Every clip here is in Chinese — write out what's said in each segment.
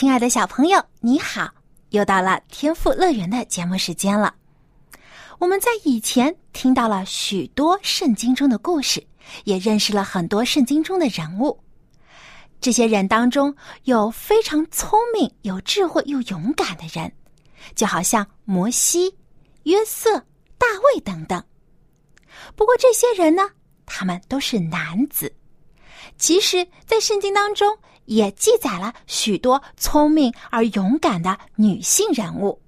亲爱的小朋友，你好！又到了天赋乐园的节目时间了。我们在以前听到了许多圣经中的故事，也认识了很多圣经中的人物。这些人当中有非常聪明、有智慧又勇敢的人，就好像摩西、约瑟、大卫等等。不过这些人呢，他们都是男子。其实，在圣经当中。也记载了许多聪明而勇敢的女性人物。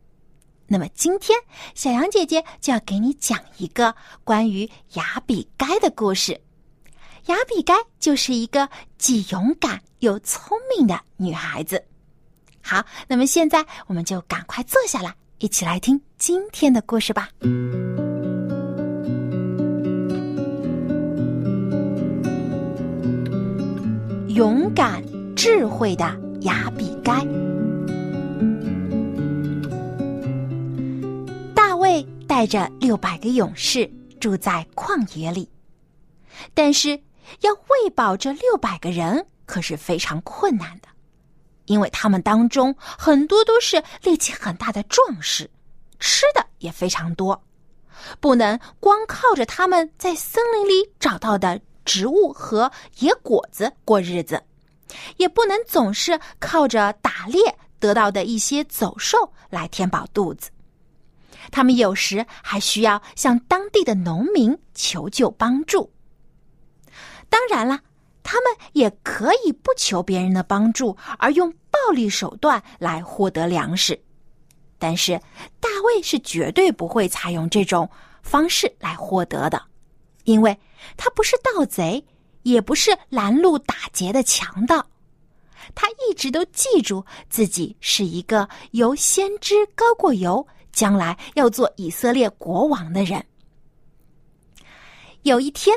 那么今天，小杨姐姐就要给你讲一个关于雅比该的故事。雅比该就是一个既勇敢又聪明的女孩子。好，那么现在我们就赶快坐下来，一起来听今天的故事吧。勇敢。智慧的雅比该。大卫带着六百个勇士住在旷野里，但是要喂饱这六百个人可是非常困难的，因为他们当中很多都是力气很大的壮士，吃的也非常多，不能光靠着他们在森林里找到的植物和野果子过日子。也不能总是靠着打猎得到的一些走兽来填饱肚子，他们有时还需要向当地的农民求救帮助。当然了，他们也可以不求别人的帮助，而用暴力手段来获得粮食。但是大卫是绝对不会采用这种方式来获得的，因为他不是盗贼。也不是拦路打劫的强盗，他一直都记住自己是一个由先知高过油，将来要做以色列国王的人。有一天，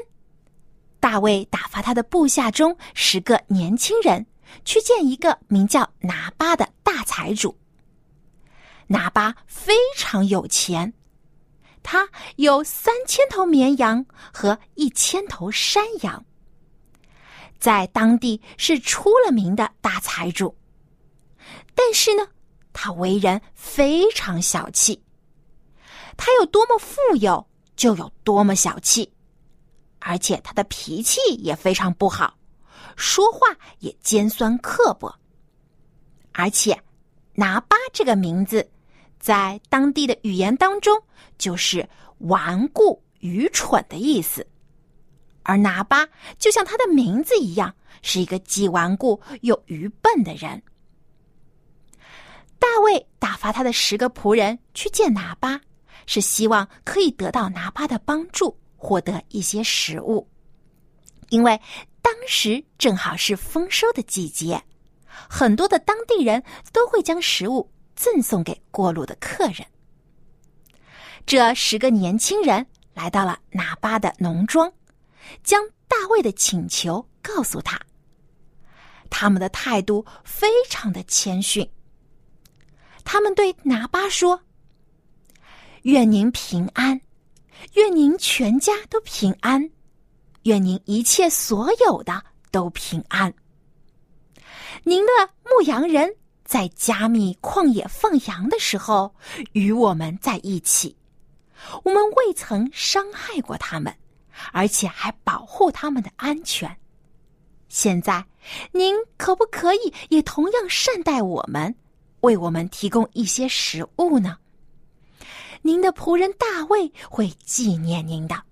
大卫打发他的部下中十个年轻人去见一个名叫拿巴的大财主。拿巴非常有钱，他有三千头绵羊和一千头山羊。在当地是出了名的大财主，但是呢，他为人非常小气。他有多么富有，就有多么小气，而且他的脾气也非常不好，说话也尖酸刻薄。而且，拿巴这个名字，在当地的语言当中就是顽固、愚蠢的意思。而拿巴就像他的名字一样，是一个既顽固又愚笨的人。大卫打发他的十个仆人去见拿巴，是希望可以得到拿巴的帮助，获得一些食物。因为当时正好是丰收的季节，很多的当地人都会将食物赠送给过路的客人。这十个年轻人来到了拿巴的农庄。将大卫的请求告诉他，他们的态度非常的谦逊。他们对拿巴说：“愿您平安，愿您全家都平安，愿您一切所有的都平安。您的牧羊人在加密旷野放羊的时候与我们在一起，我们未曾伤害过他们。”而且还保护他们的安全。现在，您可不可以也同样善待我们，为我们提供一些食物呢？您的仆人大卫会纪念您的。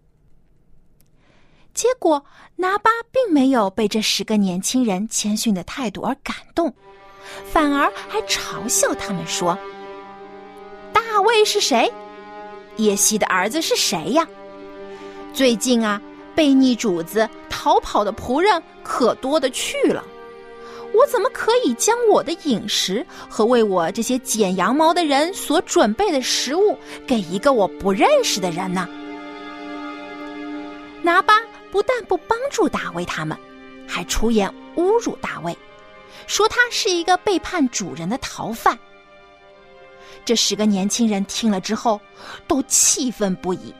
结果，拿巴并没有被这十个年轻人谦逊的态度而感动，反而还嘲笑他们说：“大卫是谁？耶西的儿子是谁呀？”最近啊，背逆主子逃跑的仆人可多的去了，我怎么可以将我的饮食和为我这些剪羊毛的人所准备的食物给一个我不认识的人呢？拿巴不但不帮助大卫他们，还出言侮辱大卫，说他是一个背叛主人的逃犯。这十个年轻人听了之后，都气愤不已。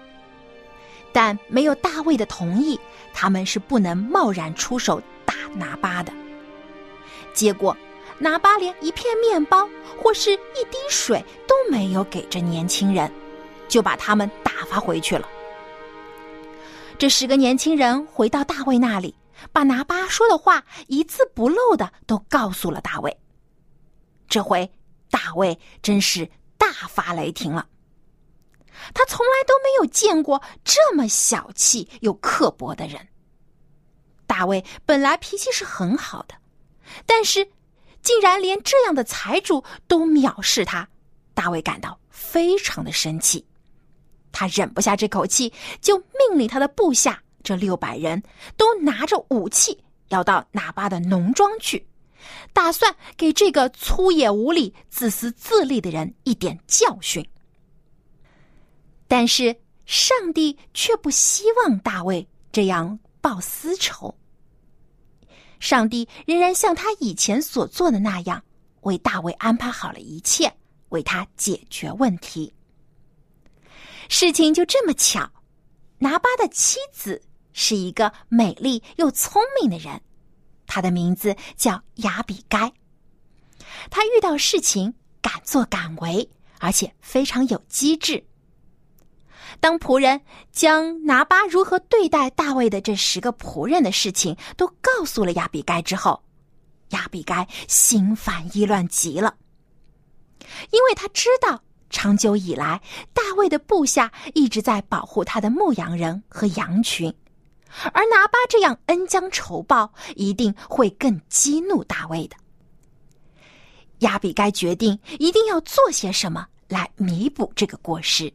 但没有大卫的同意，他们是不能贸然出手打拿巴的。结果，拿巴连一片面包或是一滴水都没有给这年轻人，就把他们打发回去了。这十个年轻人回到大卫那里，把拿巴说的话一字不漏的都告诉了大卫。这回，大卫真是大发雷霆了。他从来都没有见过这么小气又刻薄的人。大卫本来脾气是很好的，但是竟然连这样的财主都藐视他，大卫感到非常的生气。他忍不下这口气，就命令他的部下这六百人都拿着武器，要到拿巴的农庄去，打算给这个粗野无礼、自私自利的人一点教训。但是上帝却不希望大卫这样报私仇。上帝仍然像他以前所做的那样，为大卫安排好了一切，为他解决问题。事情就这么巧，拿巴的妻子是一个美丽又聪明的人，她的名字叫亚比该。她遇到事情敢作敢为，而且非常有机智。当仆人将拿巴如何对待大卫的这十个仆人的事情都告诉了亚比该之后，亚比该心烦意乱极了，因为他知道长久以来大卫的部下一直在保护他的牧羊人和羊群，而拿巴这样恩将仇报，一定会更激怒大卫的。亚比该决定一定要做些什么来弥补这个过失。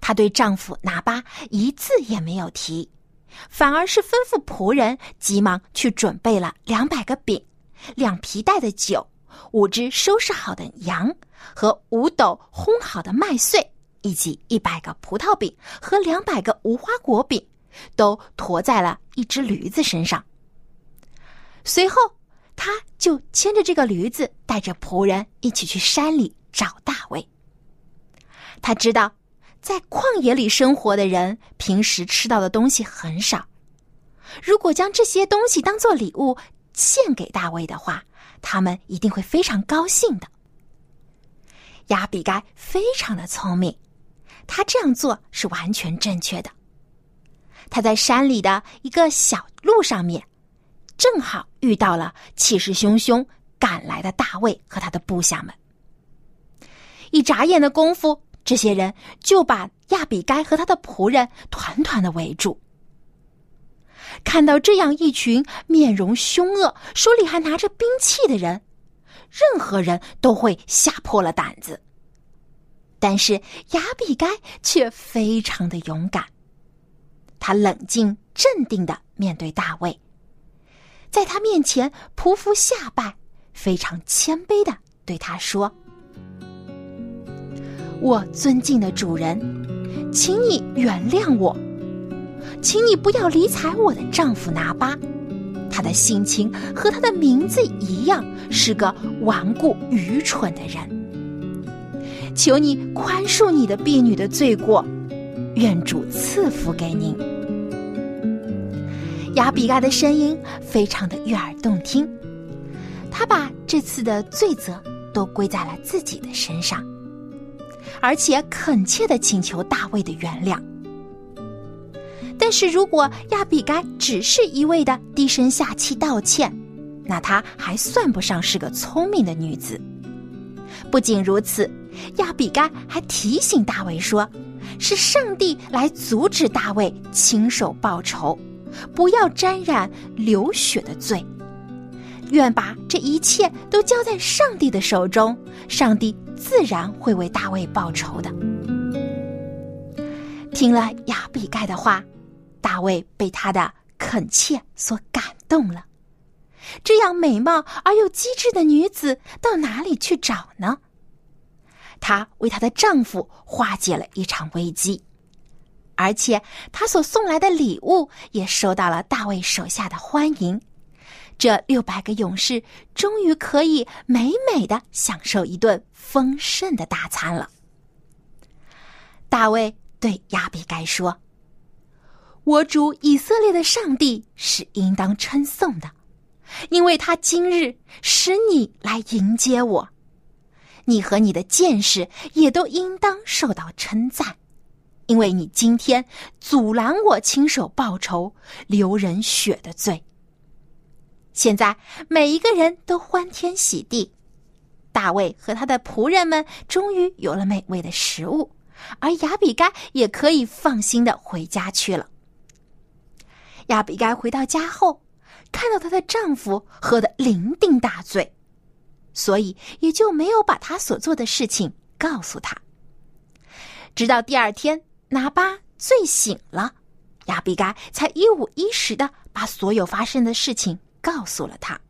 她对丈夫拿巴一字也没有提，反而是吩咐仆人急忙去准备了两百个饼、两皮带的酒、五只收拾好的羊和五斗烘好的麦穗，以及一百个葡萄饼和两百个无花果饼，都驮在了一只驴子身上。随后，他就牵着这个驴子，带着仆人一起去山里找大卫。他知道。在旷野里生活的人，平时吃到的东西很少。如果将这些东西当做礼物献给大卫的话，他们一定会非常高兴的。亚比该非常的聪明，他这样做是完全正确的。他在山里的一个小路上面，正好遇到了气势汹汹赶来的大卫和他的部下们。一眨眼的功夫。这些人就把亚比该和他的仆人团团的围住。看到这样一群面容凶恶、手里还拿着兵器的人，任何人都会吓破了胆子。但是亚比该却非常的勇敢，他冷静镇定的面对大卫，在他面前匍匐下拜，非常谦卑的对他说。我尊敬的主人，请你原谅我，请你不要理睬我的丈夫拿巴，他的性情和他的名字一样，是个顽固愚蠢的人。求你宽恕你的婢女的罪过，愿主赐福给您。亚比嘎的声音非常的悦耳动听，他把这次的罪责都归在了自己的身上。而且恳切的请求大卫的原谅。但是如果亚比该只是一味的低声下气道歉，那她还算不上是个聪明的女子。不仅如此，亚比该还提醒大卫说：“是上帝来阻止大卫亲手报仇，不要沾染流血的罪。愿把这一切都交在上帝的手中，上帝。”自然会为大卫报仇的。听了亚比盖的话，大卫被他的恳切所感动了，这样美貌而又机智的女子到哪里去找呢？她为她的丈夫化解了一场危机，而且她所送来的礼物也受到了大卫手下的欢迎。这六百个勇士终于可以美美的享受一顿丰盛的大餐了。大卫对亚比该说：“我主以色列的上帝是应当称颂的，因为他今日使你来迎接我。你和你的剑士也都应当受到称赞，因为你今天阻拦我亲手报仇流人血的罪。”现在每一个人都欢天喜地，大卫和他的仆人们终于有了美味的食物，而亚比该也可以放心的回家去了。亚比该回到家后，看到她的丈夫喝得酩酊大醉，所以也就没有把她所做的事情告诉他。直到第二天，拿巴醉醒了，亚比该才一五一十的把所有发生的事情。告诉了他，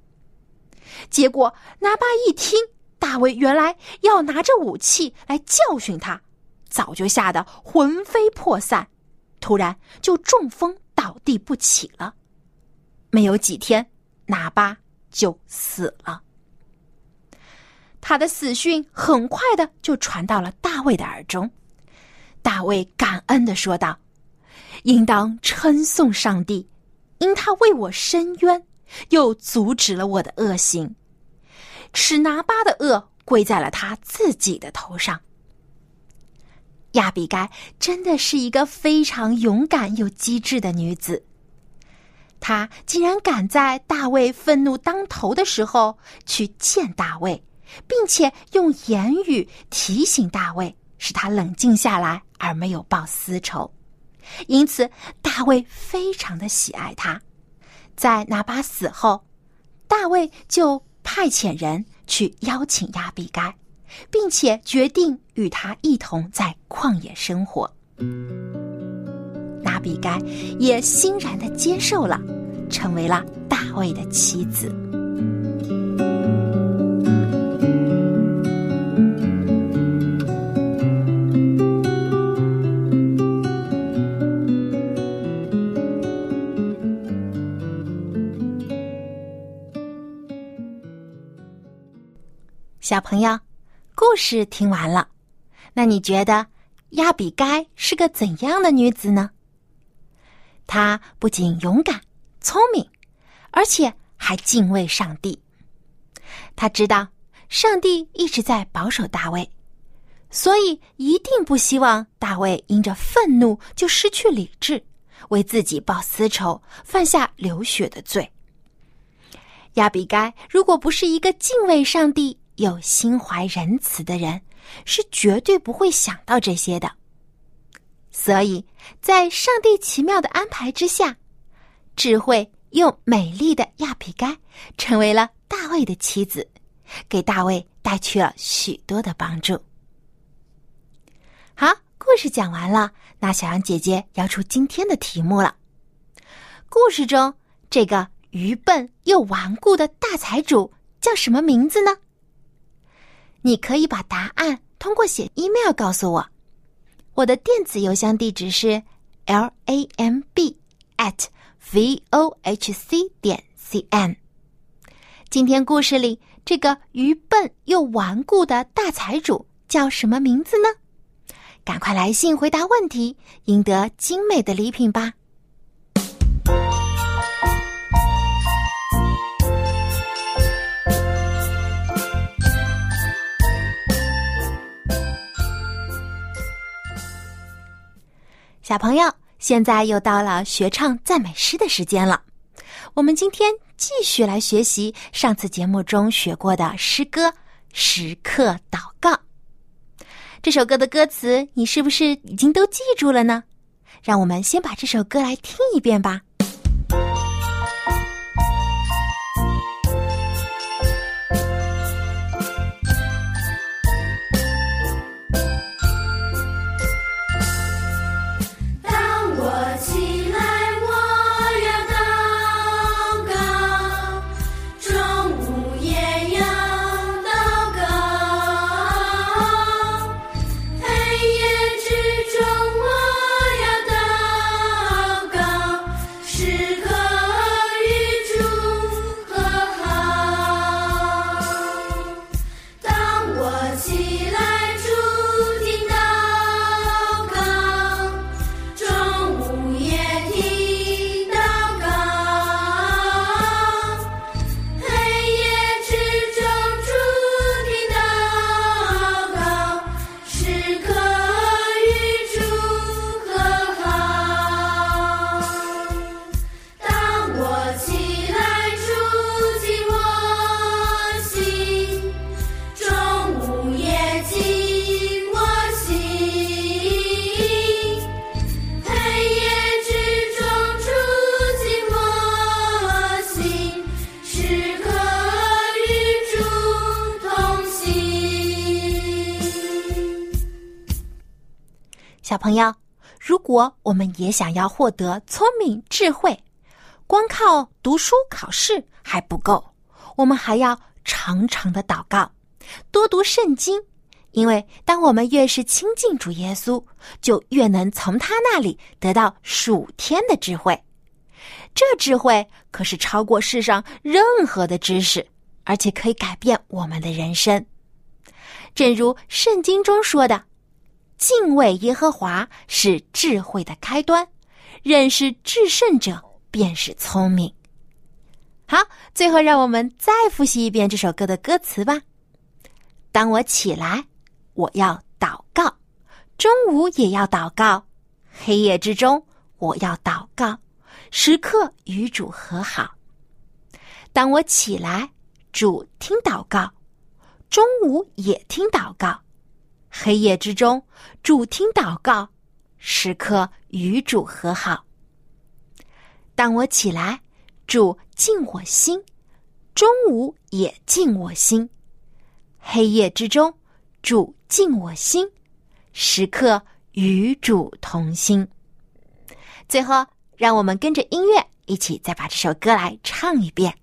结果拿巴一听大卫原来要拿着武器来教训他，早就吓得魂飞魄散，突然就中风倒地不起了。没有几天，拿巴就死了。他的死讯很快的就传到了大卫的耳中，大卫感恩的说道：“应当称颂上帝，因他为我伸冤。”又阻止了我的恶行，使拿巴的恶归在了他自己的头上。亚比该真的是一个非常勇敢又机智的女子，她竟然敢在大卫愤怒当头的时候去见大卫，并且用言语提醒大卫，使他冷静下来，而没有报私仇。因此，大卫非常的喜爱她。在拿巴死后，大卫就派遣人去邀请亚比该，并且决定与他一同在旷野生活。亚比该也欣然的接受了，成为了大卫的妻子。小朋友，故事听完了，那你觉得亚比该是个怎样的女子呢？她不仅勇敢、聪明，而且还敬畏上帝。她知道上帝一直在保守大卫，所以一定不希望大卫因着愤怒就失去理智，为自己报私仇，犯下流血的罪。亚比该如果不是一个敬畏上帝，有心怀仁慈的人是绝对不会想到这些的，所以在上帝奇妙的安排之下，智慧又美丽的亚比该成为了大卫的妻子，给大卫带去了许多的帮助。好，故事讲完了，那小羊姐姐要出今天的题目了。故事中这个愚笨又顽固的大财主叫什么名字呢？你可以把答案通过写 email 告诉我，我的电子邮箱地址是 l a m b at v o h c 点 c n。今天故事里这个愚笨又顽固的大财主叫什么名字呢？赶快来信回答问题，赢得精美的礼品吧！小朋友，现在又到了学唱赞美诗的时间了。我们今天继续来学习上次节目中学过的诗歌《时刻祷告》。这首歌的歌词，你是不是已经都记住了呢？让我们先把这首歌来听一遍吧。朋友，如果我们也想要获得聪明智慧，光靠读书考试还不够，我们还要常常的祷告，多读圣经。因为当我们越是亲近主耶稣，就越能从他那里得到属天的智慧。这智慧可是超过世上任何的知识，而且可以改变我们的人生。正如圣经中说的：“敬畏耶和华是智慧的开端，认识至圣者便是聪明。”好，最后让我们再复习一遍这首歌的歌词吧。当我起来。我要祷告，中午也要祷告，黑夜之中我要祷告，时刻与主和好。当我起来，主听祷告，中午也听祷告，黑夜之中主听祷告，时刻与主和好。当我起来，主静我心，中午也静我心，黑夜之中主。静我心，时刻与主同心。最后，让我们跟着音乐一起再把这首歌来唱一遍。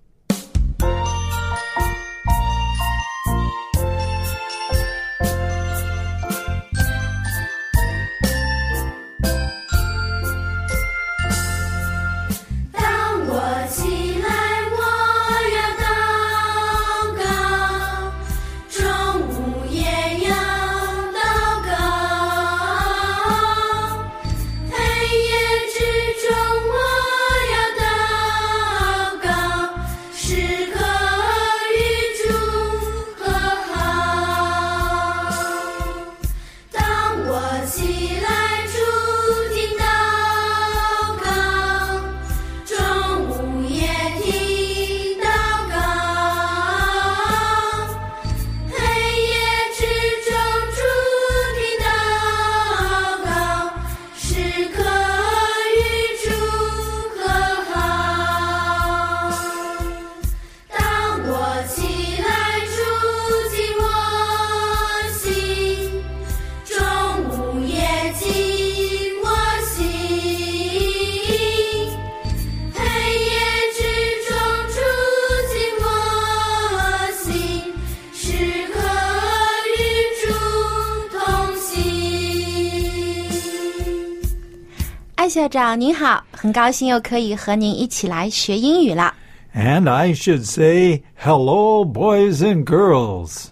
校长您好，很高兴又可以和您一起来学英语了。And I should say hello, boys and girls.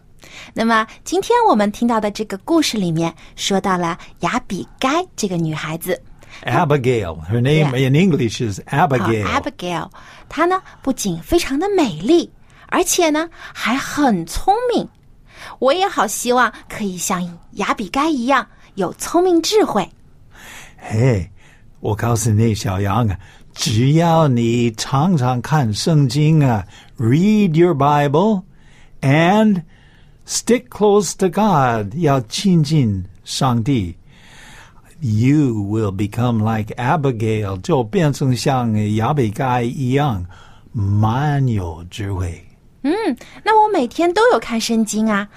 那么今天我们听到的这个故事里面说到了雅比该这个女孩子。Abigail, her name in English is Abigail. Abigail，她呢不仅非常的美丽，而且呢还很聪明。我也好希望可以像雅比该一样有聪明智慧。Hey. 我告诉你，小杨啊，只要你常常看圣经啊，read your Bible and stick close to God，要亲近上帝，you will become like Abigail，就变成像亚比该一样，蛮有智慧。嗯，那我每天都有看圣经啊。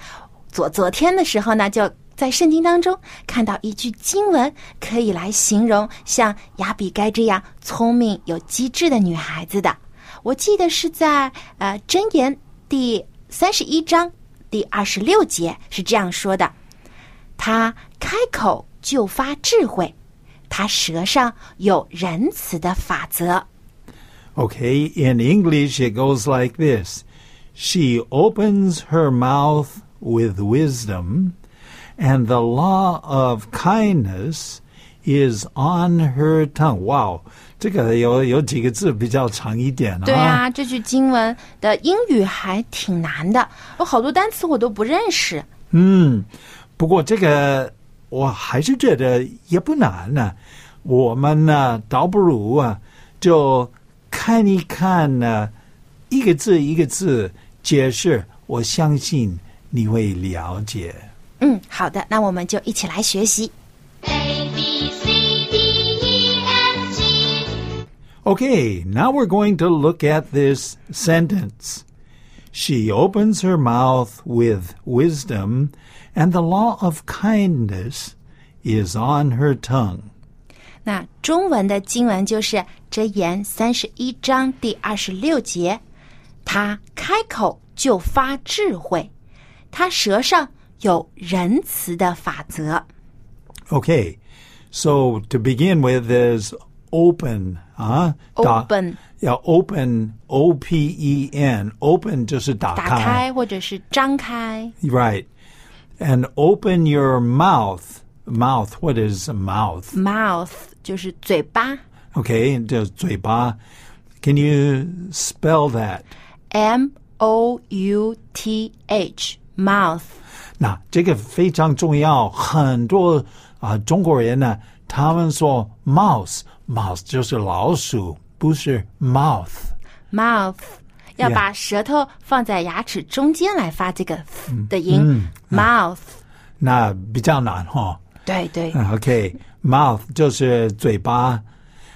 昨昨天的时候呢，就。 在圣经当中看到一句经文，可以来形容像亚比该这样聪明有机智的女孩子的。我记得是在呃箴言第三十一章第二十六节是这样说的：“她开口就发智慧，她舌上有仁慈的法则。” Okay, in English it goes like this: She opens her mouth with wisdom. And the law of kindness is on her tongue. Wow，这个有有几个字比较长一点啊。对啊，这句经文的英语还挺难的，有好多单词我都不认识。嗯，不过这个我还是觉得也不难呢。我们呢，倒不如啊，就看一看呢，一个字一个字解释，我相信你会了解。嗯，好的，那我们就一起来学习。A B C D E F G. Okay, now we're going to look at this sentence. She opens her mouth with wisdom, and the law of kindness is on her tongue. 那中文的经文就是《箴言》三十一章第二十六节，他开口就发智慧，他舌上 有仁慈的法则。 Okay, so to begin with is open, huh? 打 Open yeah, open, O P E N. Open 就是打打开。开或者是张开， Right. And open your mouth. Mouth, what is a mouth? mouth 就是嘴巴 Okay, 就是嘴巴. Can you spell that? M O U T H mouth 那这个非常重要，很多啊、中国人呢，他们说 mouse，mouse 就是老鼠，不是 mouth。mouth 要把舌头放在牙齿中间来发这个的音、mouth 那比较难哈。对对 OK，mouth、就是嘴巴。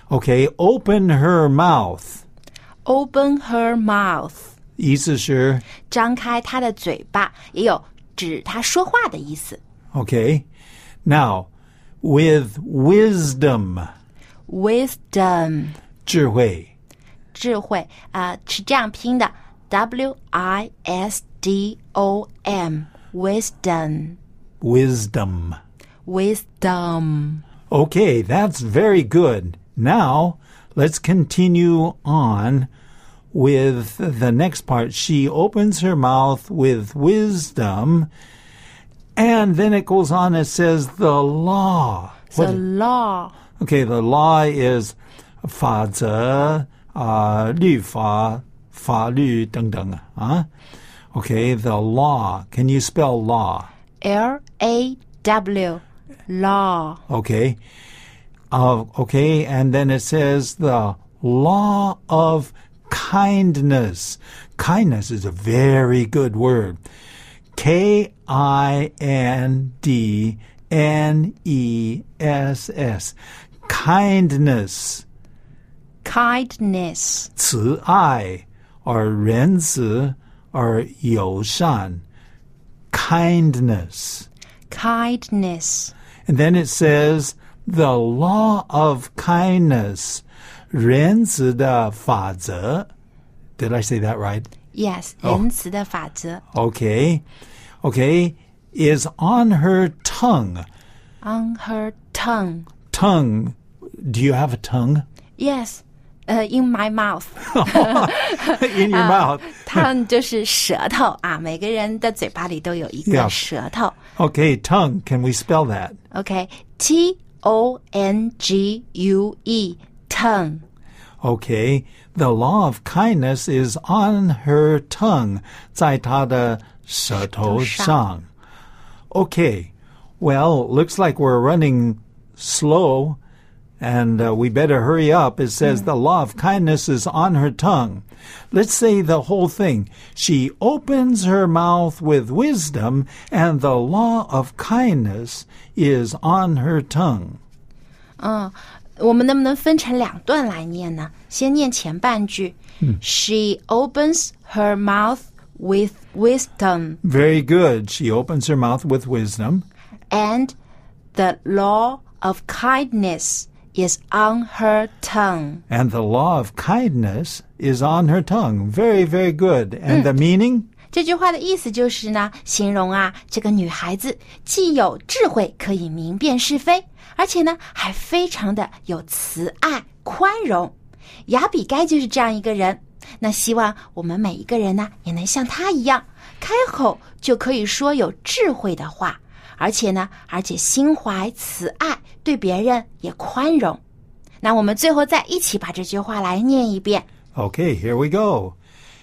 OK，open、her mouth，open her mouth 意思是张开她的嘴巴，也有指她说话的意思。 OK。Now with wisdom， wisdom 智慧。智慧啊、是这样拼的，W I S D O M wisdom Wisdom. wisdom。 Okay, that's very good. Now, let's continue on with the next part. She opens her mouth with wisdom, and then it goes on, it says the law. The What- law okay, the law is 法则啊、律法、法律等等啊。Okay, the law. Can you spell law? L A W law Okay. Uh, okay, and then it says the law of kindness. Kindness is a very good word. K I N D N E S S. Kindness. kindness 慈爱 or 仁慈 or 友善 kindness kindness and then it says the law of kindness 仁慈的法则 did I say that right yes 哦仁慈的法则 okay okay is on her tongue on her tongue tongue do you have a tongue yes 呃、in my mouth in your mouth tongue 就是舌头啊，每个人的嘴巴里都有一个 Yeah 舌头。 okay tongue can we spell that OK，T O N G U E tongue。 Okay, the law of kindness is on her tongue, 在她的舌头上. Okay, well, looks like we're running slow, and uh, we better hurry up. It says the law of kindness is on her tongue. Let's say the whole thing. She opens her mouth with wisdom, and the law of kindness is on her tongue. 嗯， 我们能不能分成两段来念呢？先念前半句、She opens her mouth with wisdom, Very good. She opens her mouth with wisdom. and the law of kindness is on her tongue. And the law of kindness is on her tongue. Very, very good. And the meaning? 这句话的意思就是呢，形容啊，这个女孩子既有智慧，可以明辨是非，而且呢，还非常的有慈爱、宽容。雅比该就是这样一个人。那希望我们每一个人呢，也能像她一样，开口就可以说有智慧的话，而且呢，而且心怀慈爱，对别人也宽容。那我们最后再一起把这句话来念一遍。Okay, here we go.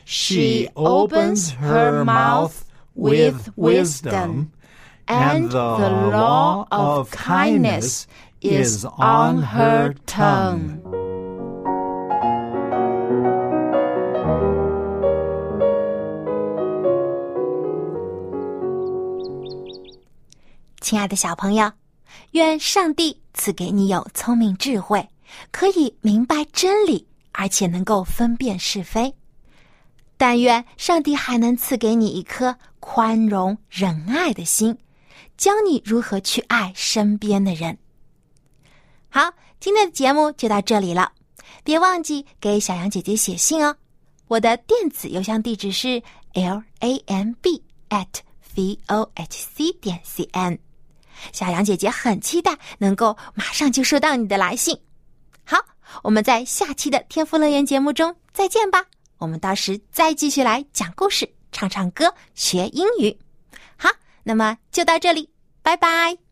She opens her mouth with wisdom, and the law of kindness is on her tongue. 亲爱的小朋友，愿上帝赐给你有聪明智慧，可以明白真理，而且能够分辨是非。 但愿上帝还能赐给你一颗宽容仁爱的心，教你如何去爱身边的人。好，今天的节目就到这里了，别忘记给小羊姐姐写信哦。我的电子邮箱地址是 l a m b at v o h c 点 c n。小羊姐姐很期待能够马上就收到你的来信。好，我们在下期的天赋乐园节目中再见吧。我们到时再继续来讲故事、唱唱歌、学英语。好，那么就到这里，拜拜。